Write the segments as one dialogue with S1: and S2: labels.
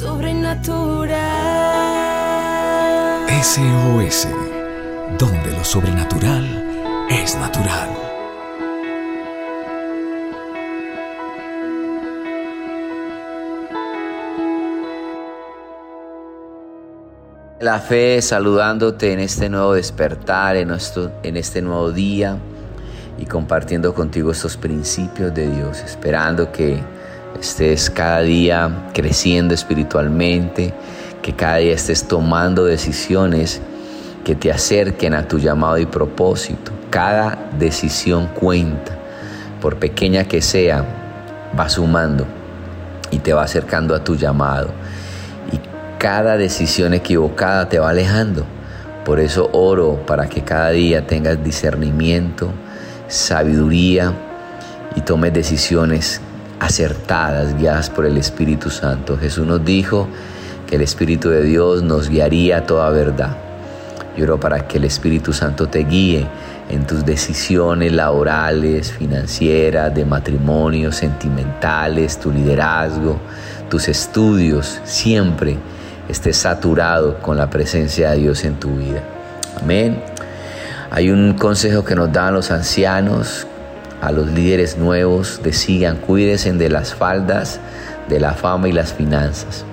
S1: sobrenatural.
S2: SOS, donde lo sobrenatural es natural.
S3: La fe saludándote en este nuevo despertar, en, en este nuevo día y compartiendo contigo estos principios de Dios, esperando que estés cada día creciendo espiritualmente, que cada día estés tomando decisiones que te acerquen a tu llamado y propósito. Cada decisión cuenta, por pequeña que sea, va sumando y te va acercando a tu llamado. Y cada decisión equivocada te va alejando. Por eso oro para que cada día tengas discernimiento, sabiduría y tomes decisiones acertadas, guiadas por el Espíritu Santo. Jesús nos dijo que el Espíritu de Dios nos guiaría a toda verdad. Yo oro para que el Espíritu Santo te guíe en tus decisiones laborales, financieras, de matrimonio, sentimentales, tu liderazgo, tus estudios, siempre estés saturado con la presencia de Dios en tu vida. Amén. Hay un consejo que nos dan los ancianos, a los líderes nuevos, decían, cuídense de las faldas, de la fama y las finanzas.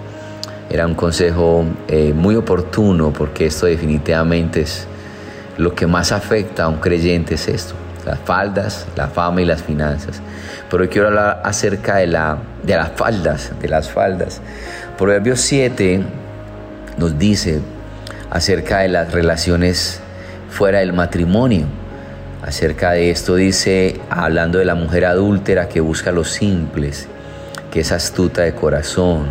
S3: Era un consejo eh, muy oportuno porque esto definitivamente es lo que más afecta a un creyente es esto, las faldas, la fama y las finanzas. Pero hoy quiero hablar acerca de, la, de las faldas, de las faldas. Proverbios 7 nos dice acerca de las relaciones fuera del matrimonio. Acerca de esto dice, hablando de la mujer adúltera que busca los simples, que es astuta de corazón,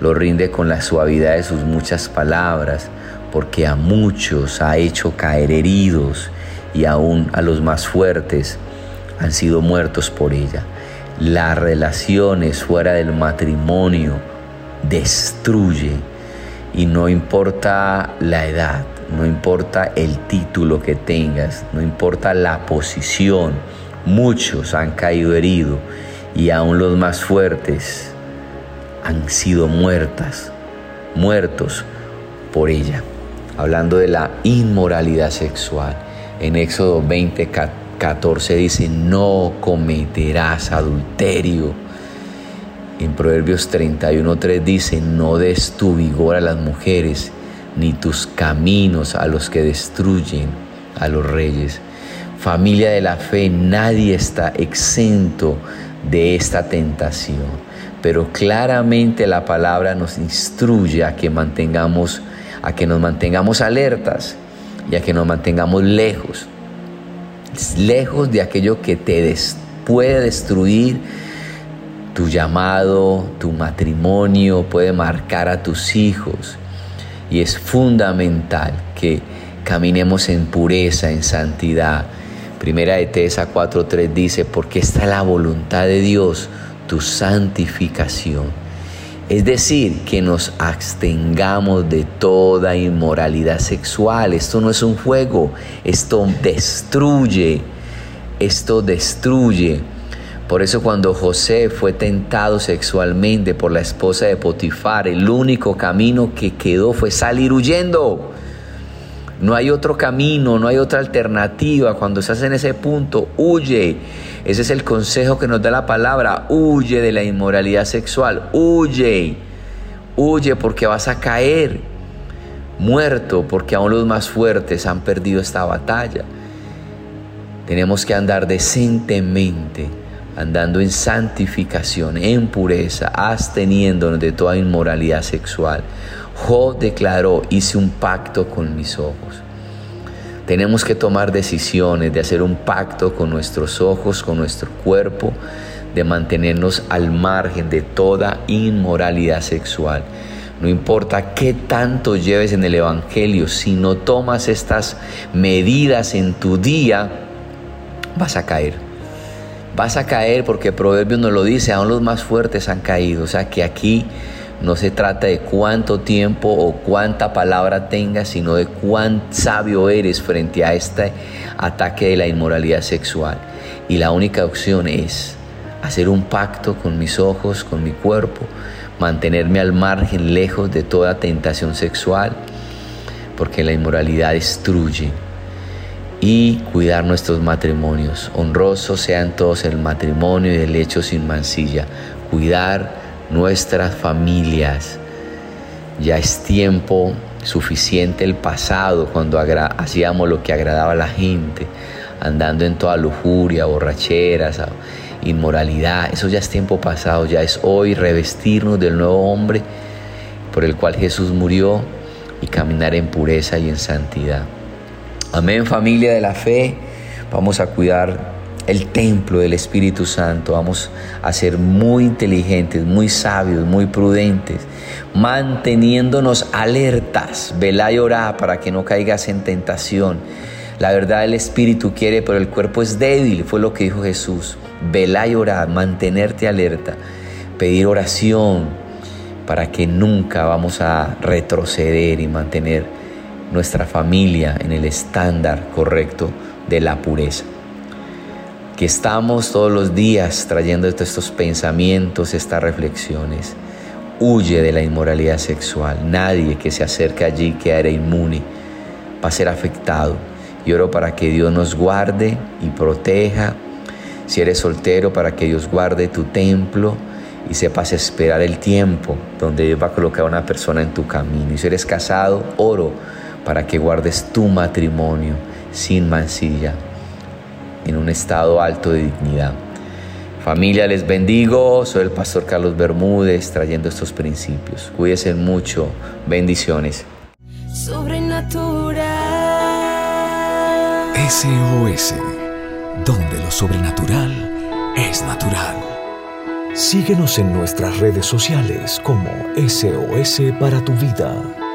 S3: lo rinde con la suavidad de sus muchas palabras, porque a muchos ha hecho caer heridos y aún a los más fuertes han sido muertos por ella. Las relaciones fuera del matrimonio destruye y no importa la edad, no importa el título que tengas, no importa la posición, muchos han caído heridos y aún los más fuertes han sido muertas, muertos por ella. Hablando de la inmoralidad sexual, en Éxodo 20, 14 dice, no cometerás adulterio. En Proverbios 31.3 dice, no des tu vigor a las mujeres ni tus caminos a los que destruyen a los reyes. Familia de la fe, nadie está exento de esta tentación, pero claramente la palabra nos instruye a que mantengamos a que nos mantengamos alertas y a que nos mantengamos lejos, lejos de aquello que te puede destruir tu llamado, tu matrimonio, puede marcar a tus hijos y es fundamental que caminemos en pureza, en santidad. Primera de Tesa 4.3 dice, porque está la voluntad de Dios, tu santificación. Es decir, que nos abstengamos de toda inmoralidad sexual. Esto no es un juego, esto destruye, esto destruye por eso cuando José fue tentado sexualmente por la esposa de Potifar, el único camino que quedó fue salir huyendo. No hay otro camino, no hay otra alternativa. Cuando estás en ese punto, huye. Ese es el consejo que nos da la palabra. Huye de la inmoralidad sexual. Huye. Huye porque vas a caer muerto porque aún los más fuertes han perdido esta batalla. Tenemos que andar decentemente andando en santificación, en pureza, absteniéndonos de toda inmoralidad sexual. Job declaró, hice un pacto con mis ojos. Tenemos que tomar decisiones de hacer un pacto con nuestros ojos, con nuestro cuerpo, de mantenernos al margen de toda inmoralidad sexual. No importa qué tanto lleves en el Evangelio, si no tomas estas medidas en tu día, vas a caer vas a caer porque Proverbios nos lo dice, aún los más fuertes han caído. O sea que aquí no se trata de cuánto tiempo o cuánta palabra tengas, sino de cuán sabio eres frente a este ataque de la inmoralidad sexual. Y la única opción es hacer un pacto con mis ojos, con mi cuerpo, mantenerme al margen, lejos de toda tentación sexual, porque la inmoralidad destruye. Y cuidar nuestros matrimonios. Honrosos sean todos el matrimonio y el hecho sin mancilla. Cuidar nuestras familias. Ya es tiempo suficiente el pasado cuando hacíamos lo que agradaba a la gente, andando en toda lujuria, borracheras, inmoralidad. Eso ya es tiempo pasado, ya es hoy revestirnos del nuevo hombre por el cual Jesús murió y caminar en pureza y en santidad. Amén familia de la fe, vamos a cuidar el templo del Espíritu Santo, vamos a ser muy inteligentes, muy sabios, muy prudentes, manteniéndonos alertas, velá y orá para que no caigas en tentación. La verdad el Espíritu quiere, pero el cuerpo es débil, fue lo que dijo Jesús. Velá y orá, mantenerte alerta, pedir oración para que nunca vamos a retroceder y mantener nuestra familia en el estándar correcto de la pureza. Que estamos todos los días trayendo estos pensamientos, estas reflexiones. Huye de la inmoralidad sexual. Nadie que se acerque allí quedará inmune, va a ser afectado. Y oro para que Dios nos guarde y proteja. Si eres soltero, para que Dios guarde tu templo y sepas esperar el tiempo donde Dios va a colocar a una persona en tu camino. Y si eres casado, oro para que guardes tu matrimonio sin mancilla, en un estado alto de dignidad. Familia, les bendigo. Soy el pastor Carlos Bermúdez trayendo estos principios. Cuídense mucho. Bendiciones. Sobrenatural.
S2: SOS, donde lo sobrenatural es natural. Síguenos en nuestras redes sociales como SOS para tu vida.